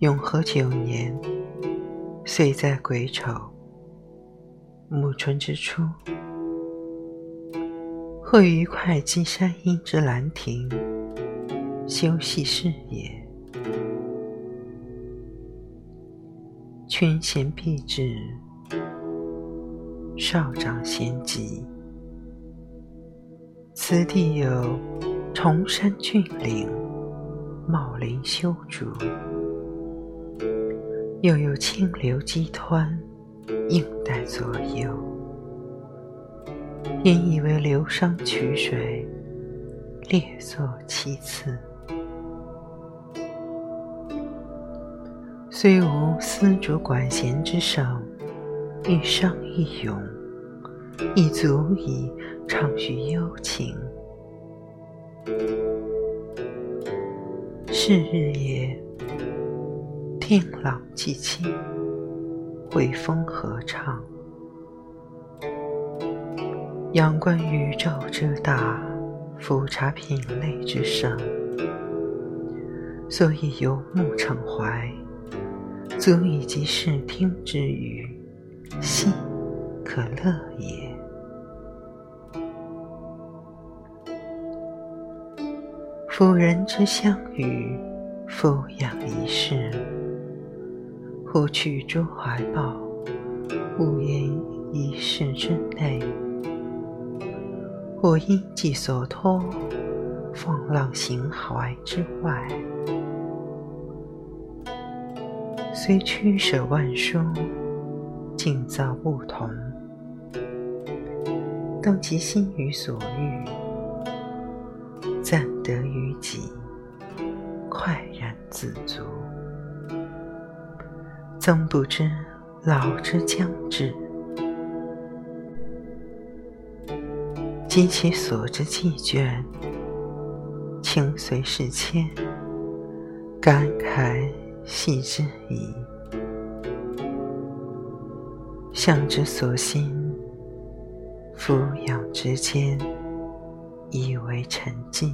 永和九年，岁在癸丑，暮春之初，会于会稽山阴之兰亭修禊事也。群贤毕至，少长咸集。此地有崇山峻岭，茂林修竹。又有清流激湍，映带左右，因以为流觞曲水，列作其次。虽无丝竹管弦之声，一觞一咏，亦足以畅叙幽情。是日也。天朗气清，惠风和畅。仰观宇宙之大，俯察品类之盛，所以游目骋怀，足以及视听之娱，戏可乐也。夫人之相与，俯仰一世。忽取诸怀抱，勿言一世之内；或因寄所托，放浪形骸之外。虽取舍万殊，境造不同，动其心于所欲，暂得于己，快然自足。曾不知老之将至，及其所之既倦，情随事迁，感慨系之矣。向之所欣，俯仰之间，以为沉寂，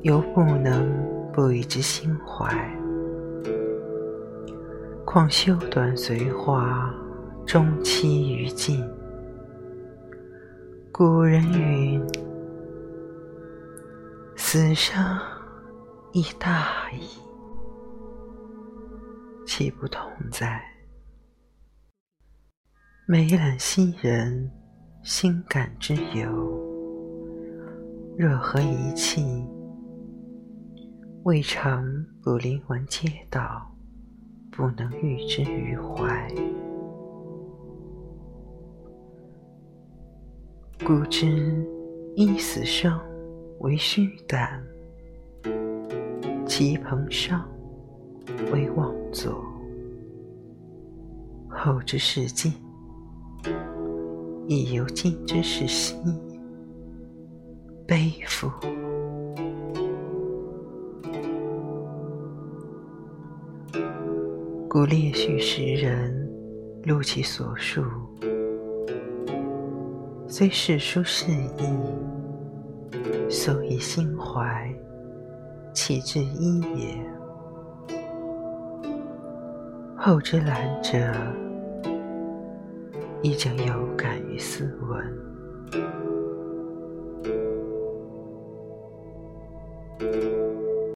犹不能不以之心怀。况修短随化，终期于尽。古人云：“死生亦大矣。”岂不痛哉？美览昔人，心感之由。若何一气，未尝不灵魂皆道。不能喻之于怀。古之一死生为虚胆，其朋伤为妄作。后之视尽，亦犹今之视兮，悲夫！故列叙时人，录其所述，虽世书事异，所以心怀，岂至一也？后之览者，亦将有感于斯文。